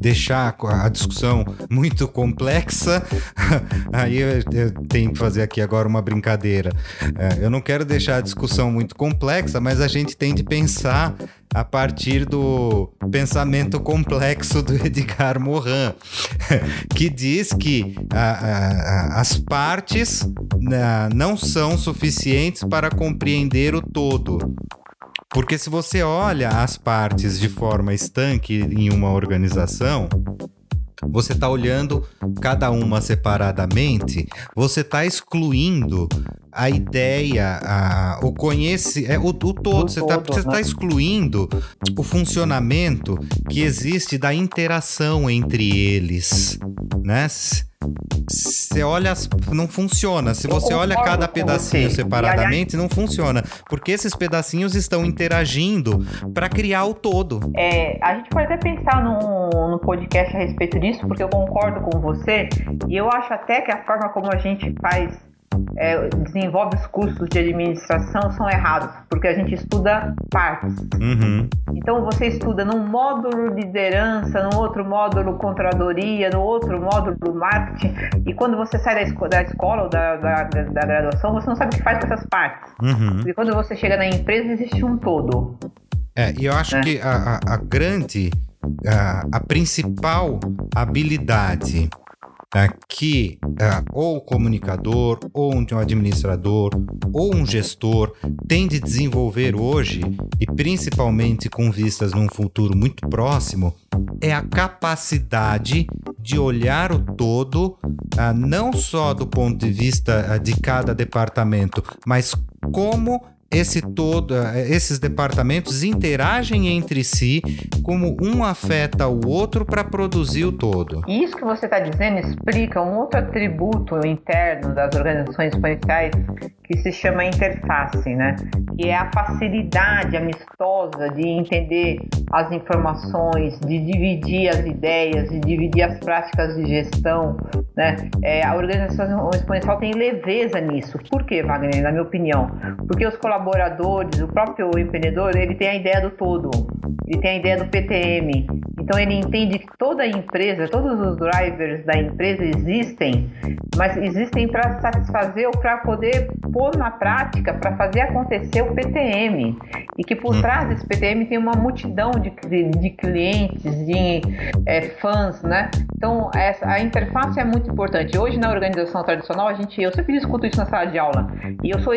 B: deixar a discussão muito complexa. Aí eu, eu, tenho que fazer aqui agora uma brincadeira. É, eu não quero deixar a discussão muito complexa, mas a gente tem de pensar a partir do pensamento complexo do Edgar Morin, que diz que as partes né, não são suficientes para compreender o todo. Porque se você olha as partes de forma estanque em uma organização, você está olhando cada uma separadamente, você está excluindo a ideia, a, o conhece, é o, o todo. Você está tá excluindo o funcionamento que existe da interação entre eles, né? Você olha, não funciona. Se você olha cada pedacinho separadamente, não funciona. Porque esses pedacinhos estão interagindo para criar o todo.
C: É, a gente pode até pensar no, no podcast a respeito disso, porque eu concordo com você. E eu acho até que a forma como a gente faz é, desenvolve os cursos de administração são errados, porque a gente estuda partes. Uhum. Então você estuda num módulo liderança, no outro módulo controladoria, no outro módulo marketing, e quando você sai da, esco da escola ou da, da, da, graduação, você não sabe o que faz com essas partes. Uhum. E quando você chega na empresa, existe um todo.
B: É, e eu acho né? que a, a, a grande, a, a principal habilidade que uh, ou o comunicador, ou um administrador, ou um gestor tem de desenvolver hoje, e principalmente com vistas num futuro muito próximo, é a capacidade de olhar o todo, uh, não só do ponto de vista uh, de cada departamento, mas como esse todo, esses departamentos interagem entre si, como um afeta o outro para produzir o todo.
C: Isso que você está dizendo explica um outro atributo interno das organizações exponenciais que se chama interface, né? Que é a facilidade amistosa de entender as informações, de dividir as ideias, de dividir as práticas de gestão, né? É, a organização exponencial tem leveza nisso. Por quê, Wagner? Na minha opinião, porque os colaboradores o próprio empreendedor, ele tem a ideia do todo, ele tem a ideia do PTM. Então ele entende que toda a empresa, todos os drivers da empresa existem, mas existem para satisfazer ou para poder pôr na prática, para fazer acontecer o PTM. E que por trás desse PTM tem uma multidão de, de clientes, de é, fãs, né? Então essa, a interface é muito importante. Hoje na organização tradicional, a gente, eu sempre discuto isso na sala de aula, e eu sou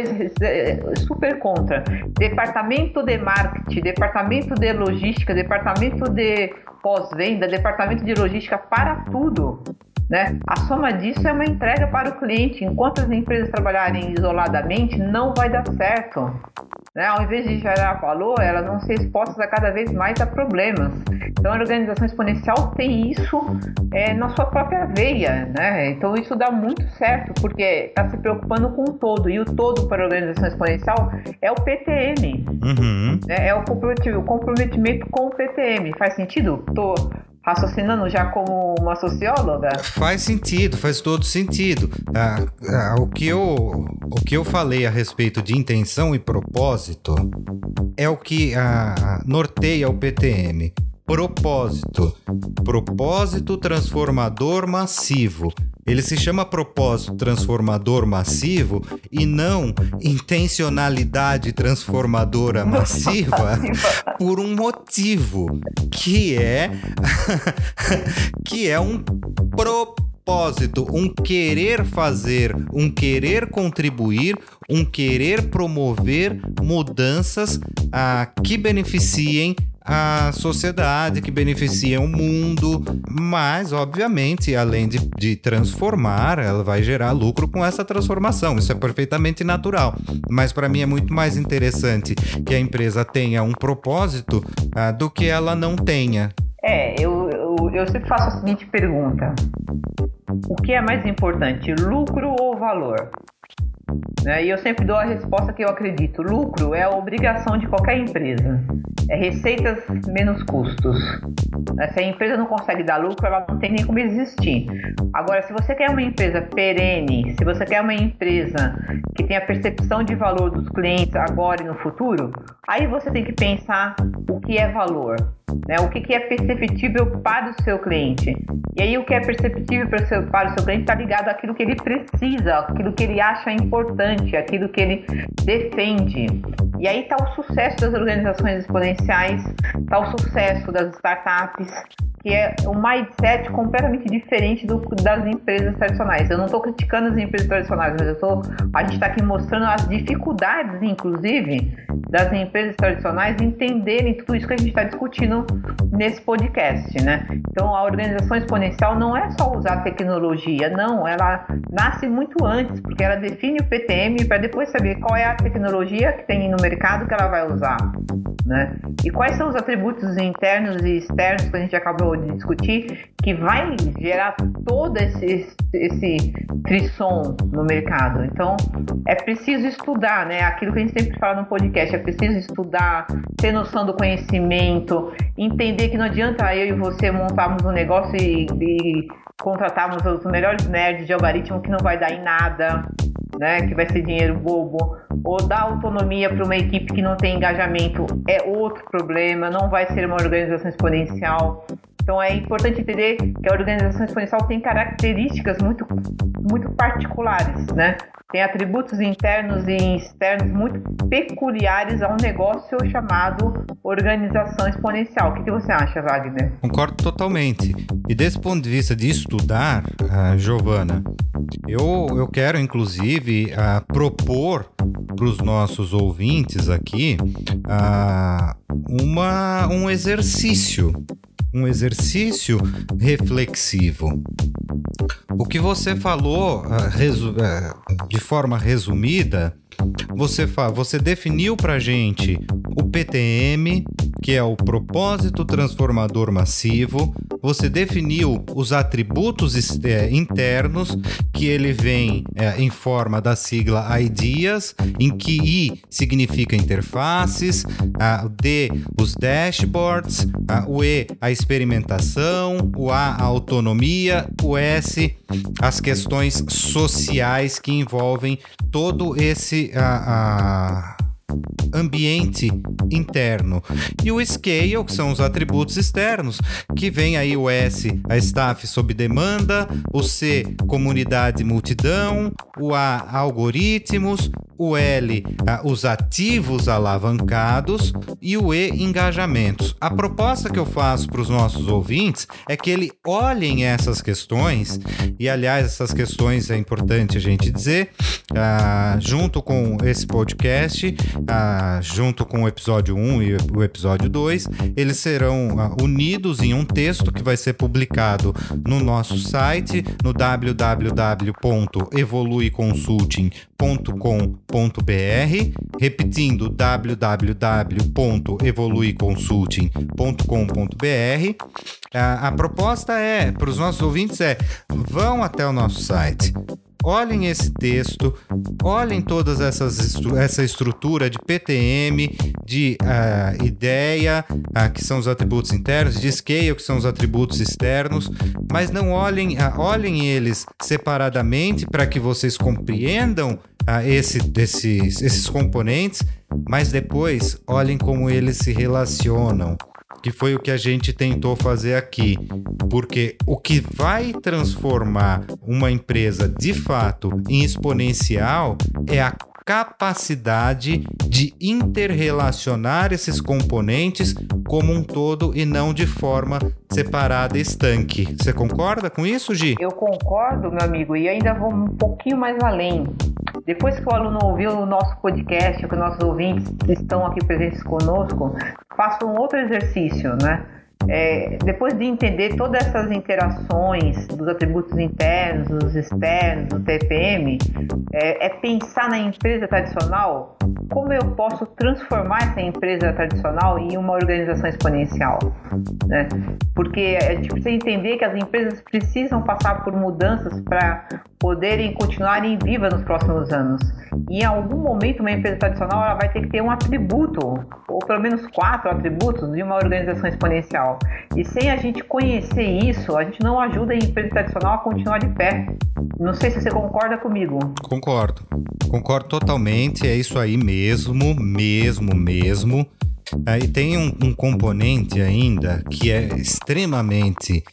C: super contra departamento de marketing, departamento de logística, departamento de pós-venda, departamento de logística para tudo. Né? A soma disso é uma entrega para o cliente. Enquanto as empresas trabalharem isoladamente, não vai dar certo. Né? Ao invés de gerar valor, elas vão ser expostas a cada vez mais a problemas. Então, a organização exponencial tem isso é, na sua própria veia. Né? Então, isso dá muito certo, porque está se preocupando com o todo. E o todo para a organização exponencial é o PTM. Uhum. Né? É o comprometimento com o PTM. Faz sentido? Estou raciocinando já como uma socióloga?
B: Faz sentido, faz todo sentido. Ah, ah, o, que eu, o que eu falei a respeito de intenção e propósito é o que ah, norteia o PTM. Propósito. Propósito transformador massivo. Ele se chama propósito transformador massivo e não intencionalidade transformadora massiva por um motivo, que é que é um propósito, um querer fazer, um querer contribuir, um querer promover mudanças ah, que beneficiem a sociedade, que beneficiam o mundo, mas, obviamente, além de, de transformar, ela vai gerar lucro com essa transformação. Isso é perfeitamente natural. Mas para mim é muito mais interessante que a empresa tenha um propósito ah, do que ela não tenha.
C: É, eu, eu, sempre faço a seguinte pergunta: o que é mais importante, lucro ou valor? Né? E eu sempre dou a resposta que eu acredito: lucro é a obrigação de qualquer empresa. É receitas menos custos. Né? Se a empresa não consegue dar lucro, ela não tem nem como existir. Agora, se você quer uma empresa perene, se você quer uma empresa que tenha percepção de valor dos clientes agora e no futuro, aí você tem que pensar o que é valor. Né? O que, que é perceptível para o seu cliente. E aí, o que é perceptível para o seu, para o seu cliente está ligado àquilo que ele precisa, àquilo que ele acha importante, àquilo que ele defende. E aí está o sucesso das organizações exponenciais, está o sucesso das startups, que é um mindset completamente diferente do, das empresas tradicionais. Eu não estou criticando as empresas tradicionais, mas eu tô, a gente está aqui mostrando as dificuldades, inclusive, das empresas tradicionais entenderem tudo isso que a gente está discutindo nesse podcast, né? Então, a organização exponencial não é só usar tecnologia, não, ela nasce muito antes, porque ela define o PTM para depois saber qual é a tecnologia que tem no mercado que ela vai usar, né? E quais são os atributos internos e externos que a gente acabou de discutir, que vai gerar todo esse, esse frisson no mercado. Então, é preciso estudar, né? Aquilo que a gente sempre fala no podcast, é preciso estudar, ter noção do conhecimento, entender que não adianta eu e você montarmos um negócio e, e contratarmos os melhores nerds de algoritmo que não vai dar em nada, né? Que vai ser dinheiro bobo. Ou dar autonomia para uma equipe que não tem engajamento é outro problema, não vai ser uma organização exponencial. Então é importante entender que a organização exponencial tem características muito, muito particulares, né? Tem atributos internos e externos muito peculiares a um negócio chamado organização exponencial. O que, que você acha, Wagner?
B: Concordo totalmente. E desse ponto de vista de estudar, uh, Giovana, eu, eu quero inclusive uh, propor para os nossos ouvintes aqui uh, uma, um exercício um exercício reflexivo. O que você falou uh, de forma resumida você, fa você definiu para gente o PTM, que é o propósito transformador massivo. Você definiu os atributos é, internos, que ele vem é, em forma da sigla IDEAS, em que I significa interfaces, a, D, os dashboards, a, o E, a experimentação, o A, a autonomia, o S, as questões sociais que envolvem todo esse a, a ambiente interno. E o scale, que são os atributos externos, que vem aí o S, a staff sob demanda, o C, comunidade multidão, o A, algoritmos, o L, os ativos alavancados e o E, engajamentos. A proposta que eu faço para os nossos ouvintes é que eles olhem essas questões, e aliás, essas questões é importante a gente dizer, ah, junto com esse podcast, ah, junto com o episódio 1 e o episódio 2, eles serão ah, unidos em um texto que vai ser publicado no nosso site, no www.evoluiconsulting.com.br, repetindo www.evoluiconsulting.com.br. A, a proposta é, para os nossos ouvintes, é vão até o nosso site, olhem esse texto, olhem todas essas essa estrutura de PTM, de uh, ideia, uh, que são os atributos internos, de scale, que são os atributos externos, mas não olhem, uh, olhem eles separadamente para que vocês compreendam esse, esses, esses componentes, mas depois olhem como eles se relacionam que foi o que a gente tentou fazer aqui. Porque o que vai transformar uma empresa de fato em exponencial é a capacidade de interrelacionar esses componentes como um todo e não de forma separada estanque. Você concorda com isso, Gi?
C: Eu concordo, meu amigo, e ainda vou um pouquinho mais além. Depois que o aluno ouviu o nosso podcast, que nossos ouvintes estão aqui presentes conosco, faça um outro exercício, né? É, depois de entender todas essas interações dos atributos internos, dos externos, do TPM, é, é, pensar na empresa tradicional, como eu posso transformar essa empresa tradicional em uma organização exponencial. Né? Porque a gente precisa entender que as empresas precisam passar por mudanças para poderem continuarem vivas nos próximos anos. E em algum momento, uma empresa tradicional ela vai ter que ter um atributo, ou pelo menos quatro atributos, de uma organização exponencial. E sem a gente conhecer isso, a gente não ajuda a empresa tradicional a continuar de pé. Não sei se você concorda comigo.
B: Concordo. Concordo totalmente. É isso aí mesmo, mesmo, mesmo. Aí tem um, um componente ainda que é extremamente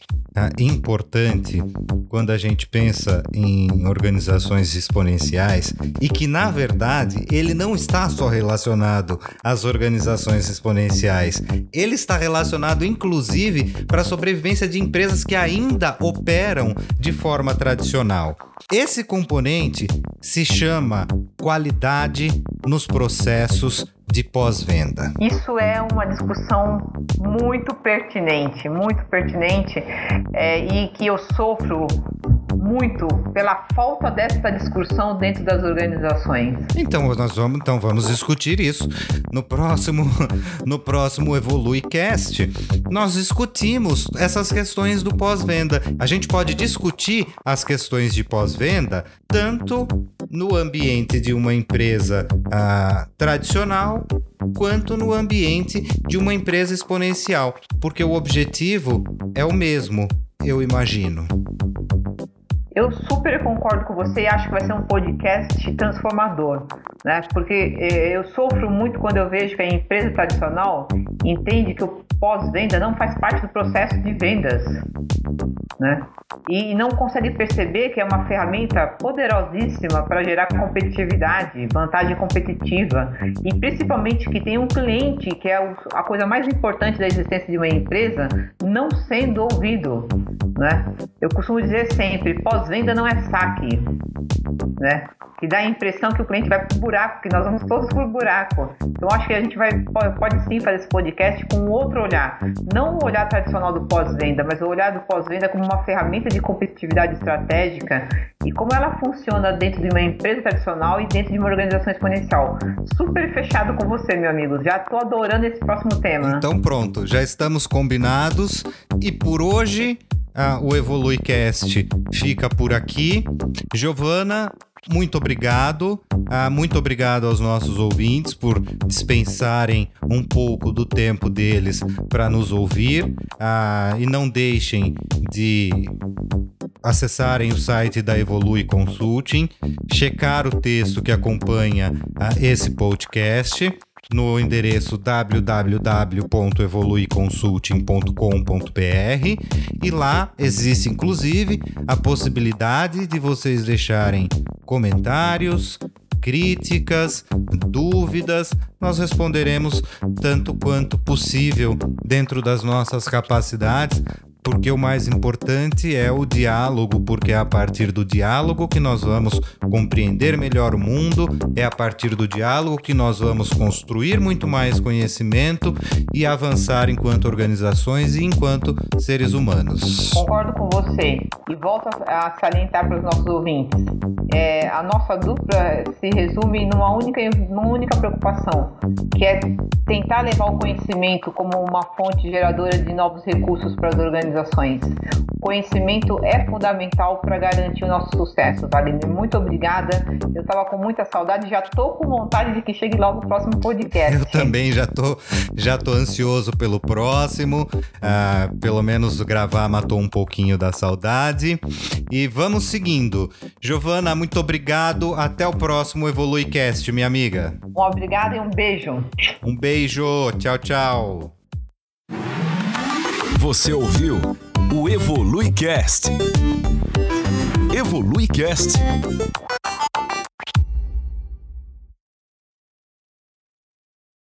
B: importante quando a gente pensa em organizações exponenciais e que, na verdade, ele não está só relacionado às organizações exponenciais, ele está relacionado, inclusive, para a sobrevivência de empresas que ainda operam de forma tradicional. Esse componente se chama qualidade nos processos de pós-venda?
C: Isso é uma discussão muito pertinente, muito pertinente, é, e que eu sofro muito pela falta dessa discussão dentro das organizações.
B: Então nós vamos, então vamos discutir isso no próximo, no próximo Evolui Cast. Nós discutimos essas questões do pós-venda. A gente pode discutir as questões de pós-venda tanto no ambiente de uma empresa ah, tradicional quanto no ambiente de uma empresa exponencial, porque o objetivo é o mesmo, eu imagino.
C: Eu super concordo com você e acho que vai ser um podcast transformador, né? Porque eh, eu sofro muito quando eu vejo que a empresa tradicional entende que o pós-venda não faz parte do processo de vendas, né? E não consegue perceber que é uma ferramenta poderosíssima para gerar competitividade, vantagem competitiva e principalmente que tem um cliente que é a coisa mais importante da existência de uma empresa não sendo ouvido, né? Eu costumo dizer sempre, pós-venda não é saque, né? Que dá a impressão que o cliente vai pro buraco, que nós vamos todos pro buraco. Então acho que a gente vai pode, sim fazer esse podcast com outro olhar, não o olhar tradicional do pós-venda, mas o olhar do pós-venda como uma ferramenta de competitividade estratégica e como ela funciona dentro de uma empresa tradicional e dentro de uma organização exponencial. Super fechado com você, meu amigo. Já tô adorando esse próximo tema.
B: Então pronto, já estamos combinados e por hoje ah, o EvoluiCast fica por aqui. Giovana, muito obrigado. Ah, muito obrigado aos nossos ouvintes por dispensarem um pouco do tempo deles para nos ouvir. Ah, e não deixem de acessarem o site da Evolui Consulting, checar o texto que acompanha ah, esse podcast no endereço www.evoluiconsulting.com.br e lá existe inclusive a possibilidade de vocês deixarem comentários, críticas, dúvidas, nós responderemos tanto quanto possível dentro das nossas capacidades porque o mais importante é o diálogo, porque é a partir do diálogo que nós vamos compreender melhor o mundo, é a partir do diálogo que nós vamos construir muito mais conhecimento e avançar enquanto organizações e enquanto seres humanos.
C: Concordo com você e volto a salientar para os nossos ouvintes. É, a nossa dupla se resume numa única, numa única preocupação, que é tentar levar o conhecimento como uma fonte geradora de novos recursos para as organizações organizações. Conhecimento é fundamental para garantir o nosso sucesso. Wagner, muito obrigada. Eu estava com muita saudade, já estou com vontade de que chegue logo o próximo podcast.
B: Eu também já tô, já tô ansioso pelo próximo. Uh, pelo menos gravar matou um pouquinho da saudade. E vamos seguindo. Giovana, muito obrigado. Até o próximo EvoluiCast, minha amiga.
C: Um obrigado e um beijo.
B: Um beijo. Tchau, tchau.
A: Você ouviu o EvoluiCast. EvoluiCast